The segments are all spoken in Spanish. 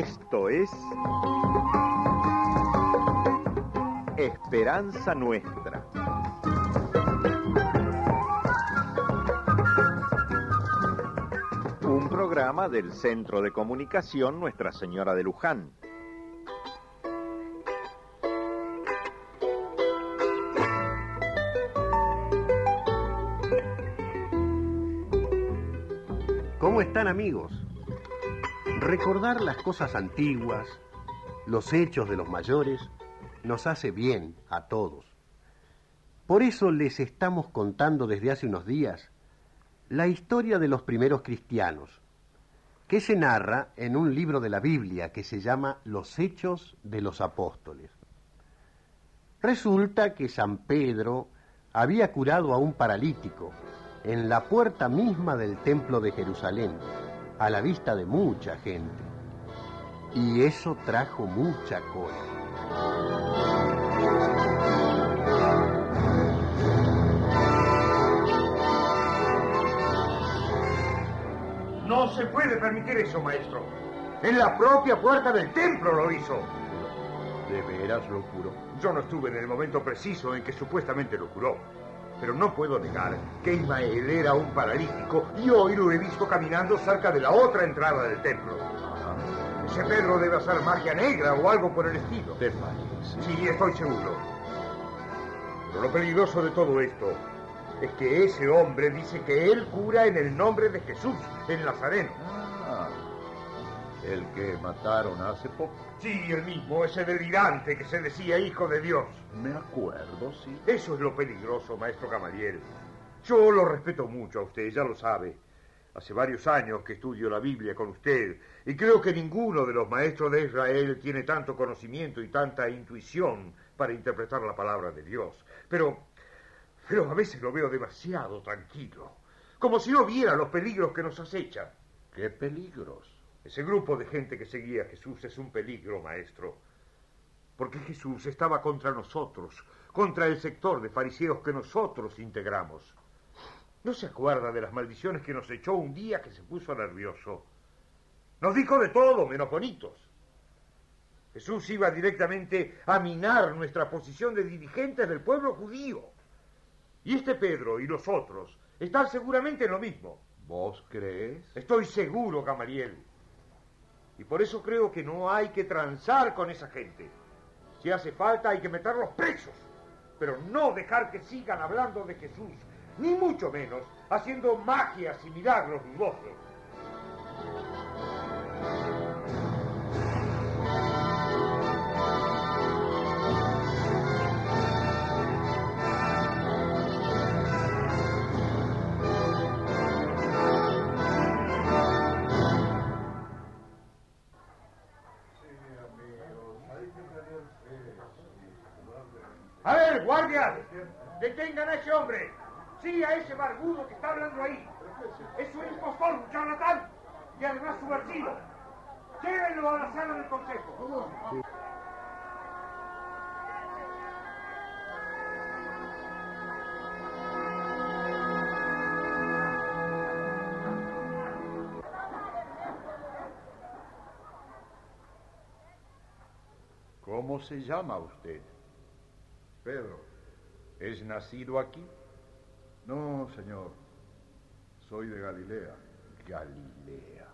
Esto es Esperanza Nuestra. Un programa del Centro de Comunicación Nuestra Señora de Luján. ¿Cómo están amigos? Recordar las cosas antiguas, los hechos de los mayores, nos hace bien a todos. Por eso les estamos contando desde hace unos días la historia de los primeros cristianos, que se narra en un libro de la Biblia que se llama Los Hechos de los Apóstoles. Resulta que San Pedro había curado a un paralítico en la puerta misma del templo de Jerusalén, a la vista de mucha gente. Y eso trajo mucha cola. No se puede permitir eso, maestro. En la propia puerta del templo lo hizo. ¿De veras lo curó? Yo no estuve en el momento preciso en que supuestamente lo curó. Pero no puedo negar que Ismael era un paralítico y hoy lo he visto caminando cerca de la otra entrada del templo. Ese Pedro debe hacer magia negra o algo por el estilo. ¿Te parece? Sí, estoy seguro. Pero lo peligroso de todo esto es que ese hombre dice que él cura en el nombre de Jesús, el Nazareno. El que mataron hace poco. Sí, el mismo, ese delirante que se decía hijo de Dios. Me acuerdo, sí. Eso es lo peligroso, maestro Gamaliel. Yo lo respeto mucho a usted, ya lo sabe. Hace varios años que estudio la Biblia con usted y creo que ninguno de los maestros de Israel tiene tanto conocimiento y tanta intuición para interpretar la palabra de Dios. Pero, pero a veces lo veo demasiado tranquilo, como si no viera los peligros que nos acechan. ¿Qué peligros? Ese grupo de gente que seguía a Jesús es un peligro, maestro. Porque Jesús estaba contra nosotros, contra el sector de fariseos que nosotros integramos. ¿No se acuerda de las maldiciones que nos echó un día que se puso nervioso? Nos dijo de todo, menos bonitos. Jesús iba directamente a minar nuestra posición de dirigentes del pueblo judío. Y este Pedro y los otros están seguramente en lo mismo. ¿Vos crees? Estoy seguro, Gamaliel. Y por eso creo que no hay que transar con esa gente. Si hace falta hay que meterlos presos, pero no dejar que sigan hablando de Jesús, ni mucho menos haciendo magias y milagros dudosos. Detengan a ese hombre. Sí, a ese barbudo que está hablando ahí. Es un impostor, un charlatán y además subversivo. Llévenlo a la sala del consejo. ¿Cómo se llama usted? Pedro. ¿Es nacido aquí? No, señor. Soy de Galilea. Galilea.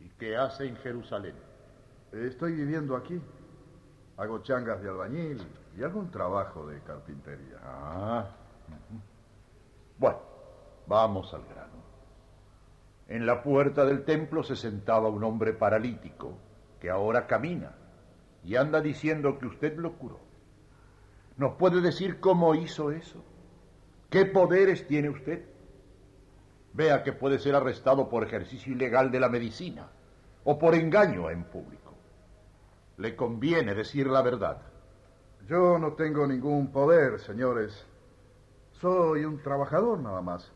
¿Y qué hace en Jerusalén? Estoy viviendo aquí. Hago changas de albañil y algún trabajo de carpintería. Ah. Bueno, vamos al grano. En la puerta del templo se sentaba un hombre paralítico que ahora camina y anda diciendo que usted lo curó. ¿Nos puede decir cómo hizo eso? ¿Qué poderes tiene usted? Vea que puede ser arrestado por ejercicio ilegal de la medicina o por engaño en público. Le conviene decir la verdad. Yo no tengo ningún poder, señores. Soy un trabajador nada más.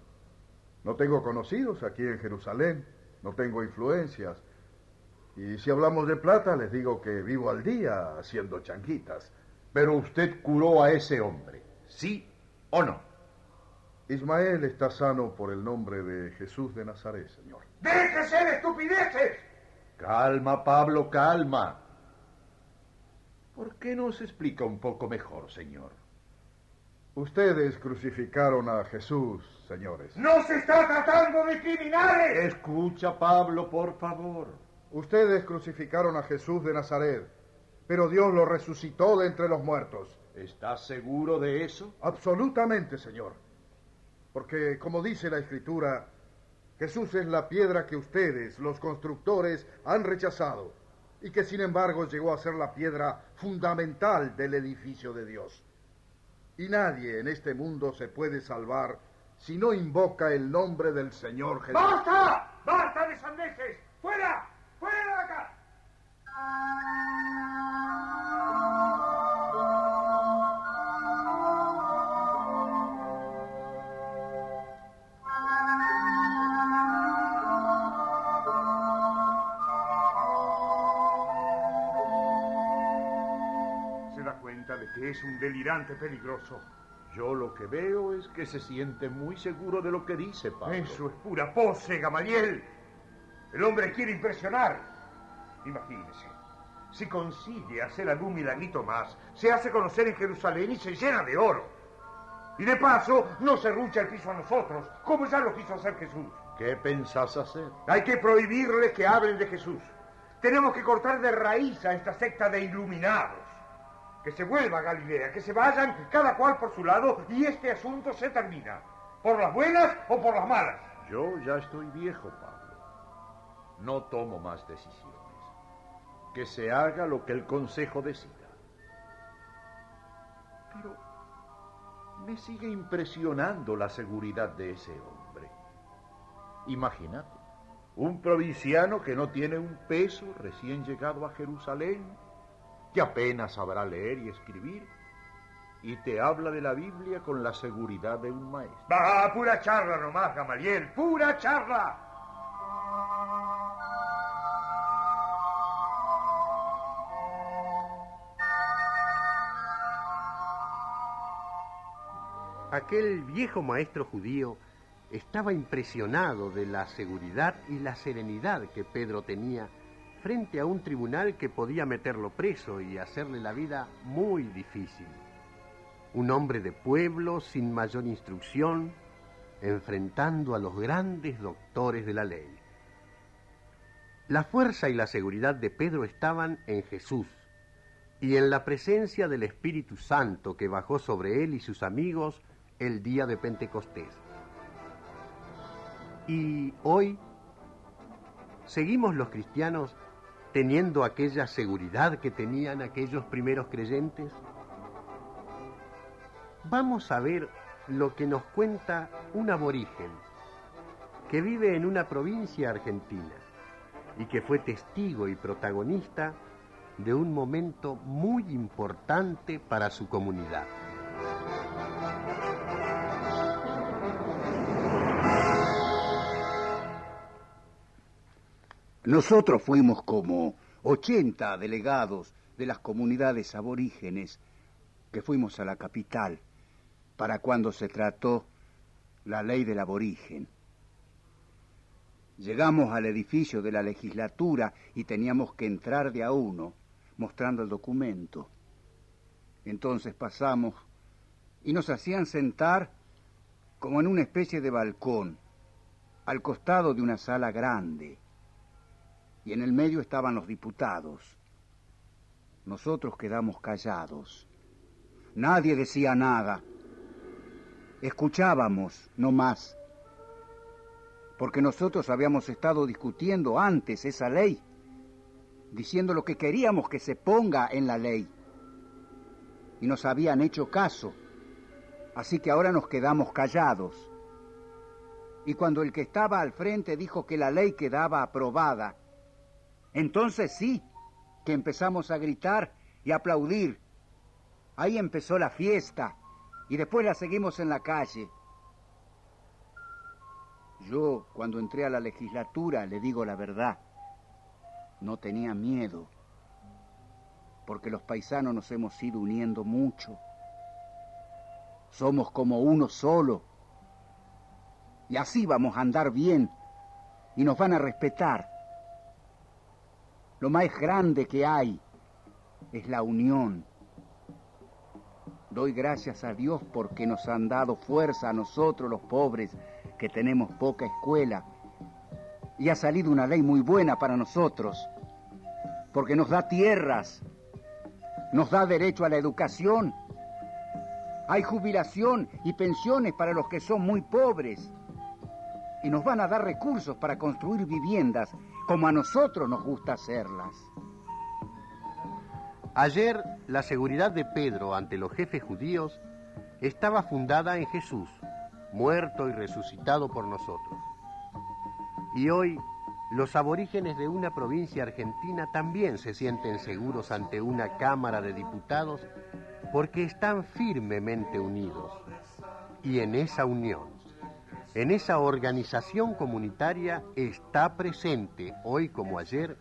No tengo conocidos aquí en Jerusalén, no tengo influencias. Y si hablamos de plata, les digo que vivo al día haciendo changuitas. Pero usted curó a ese hombre, ¿sí o no? Ismael está sano por el nombre de Jesús de Nazaret, señor. ¡Déjese de estupideces! Calma, Pablo, calma. ¿Por qué no se explica un poco mejor, señor? Ustedes crucificaron a Jesús, señores. ¡No se está tratando de criminales! Escucha, Pablo, por favor. Ustedes crucificaron a Jesús de Nazaret, pero Dios lo resucitó de entre los muertos. ¿Estás seguro de eso? Absolutamente, Señor. Porque, como dice la Escritura, Jesús es la piedra que ustedes, los constructores, han rechazado y que sin embargo llegó a ser la piedra fundamental del edificio de Dios. Y nadie en este mundo se puede salvar si no invoca el nombre del Señor Jesús. ¡Basta! ¡Basta de sandeces! ¡Fuera! Es un delirante peligroso. Yo lo que veo es que se siente muy seguro de lo que dice, Pablo. Eso es pura pose, Gamaliel. El hombre quiere impresionar. Imagínese, si consigue hacer algún milagrito más, se hace conocer en Jerusalén y se llena de oro. Y de paso, no se rucha el piso a nosotros, como ya lo quiso hacer Jesús. ¿Qué pensás hacer? Hay que prohibirles que hablen de Jesús. Tenemos que cortar de raíz a esta secta de iluminados. Que se vuelva a Galilea, que se vayan cada cual por su lado y este asunto se termina. Por las buenas o por las malas. Yo ya estoy viejo, Pablo. No tomo más decisiones. Que se haga lo que el Consejo decida. Pero me sigue impresionando la seguridad de ese hombre. Imagínate, un provinciano que no tiene un peso recién llegado a Jerusalén, que apenas sabrá leer y escribir, y te habla de la Biblia con la seguridad de un maestro. Va, pura charla nomás, Gamaliel, pura charla. Aquel viejo maestro judío estaba impresionado de la seguridad y la serenidad que Pedro tenía frente a un tribunal que podía meterlo preso y hacerle la vida muy difícil. Un hombre de pueblo sin mayor instrucción, enfrentando a los grandes doctores de la ley. La fuerza y la seguridad de Pedro estaban en Jesús y en la presencia del Espíritu Santo que bajó sobre él y sus amigos el día de Pentecostés. Y hoy seguimos los cristianos teniendo aquella seguridad que tenían aquellos primeros creyentes. Vamos a ver lo que nos cuenta un aborigen que vive en una provincia argentina y que fue testigo y protagonista de un momento muy importante para su comunidad. Nosotros fuimos como 80 delegados de las comunidades aborígenes que fuimos a la capital para cuando se trató la ley del aborigen. Llegamos al edificio de la legislatura y teníamos que entrar de a uno mostrando el documento. Entonces pasamos y nos hacían sentar como en una especie de balcón, al costado de una sala grande y en el medio estaban los diputados. Nosotros quedamos callados. Nadie decía nada. Escuchábamos, no más. Porque nosotros habíamos estado discutiendo antes esa ley, diciendo lo que queríamos que se ponga en la ley. Y nos habían hecho caso. Así que ahora nos quedamos callados. Y cuando el que estaba al frente dijo que la ley quedaba aprobada, entonces sí, que empezamos a gritar y aplaudir. Ahí empezó la fiesta y después la seguimos en la calle. Yo, cuando entré a la legislatura, le digo la verdad, no tenía miedo, porque los paisanos nos hemos ido uniendo mucho. Somos como uno solo. Y así vamos a andar bien y nos van a respetar. Lo más grande que hay es la unión. Doy gracias a Dios porque nos han dado fuerza a nosotros los pobres que tenemos poca escuela. Y ha salido una ley muy buena para nosotros, porque nos da tierras, nos da derecho a la educación, hay jubilación y pensiones para los que son muy pobres, y nos van a dar recursos para construir viviendas como a nosotros nos gusta hacerlas. Ayer la seguridad de Pedro ante los jefes judíos estaba fundada en Jesús, muerto y resucitado por nosotros. Y hoy los aborígenes de una provincia argentina también se sienten seguros ante una Cámara de Diputados porque están firmemente unidos. Y en esa unión, en esa organización comunitaria está presente, hoy como ayer,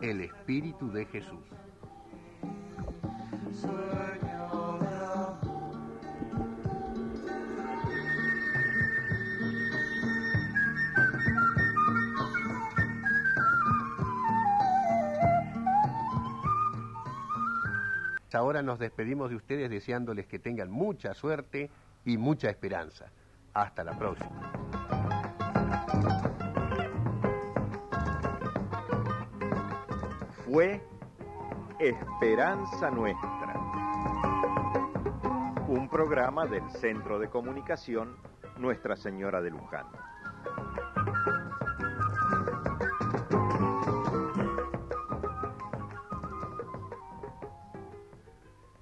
el Espíritu de Jesús. Ahora nos despedimos de ustedes deseándoles que tengan mucha suerte y mucha esperanza. Hasta la próxima. Fue Esperanza Nuestra, un programa del Centro de Comunicación Nuestra Señora de Luján.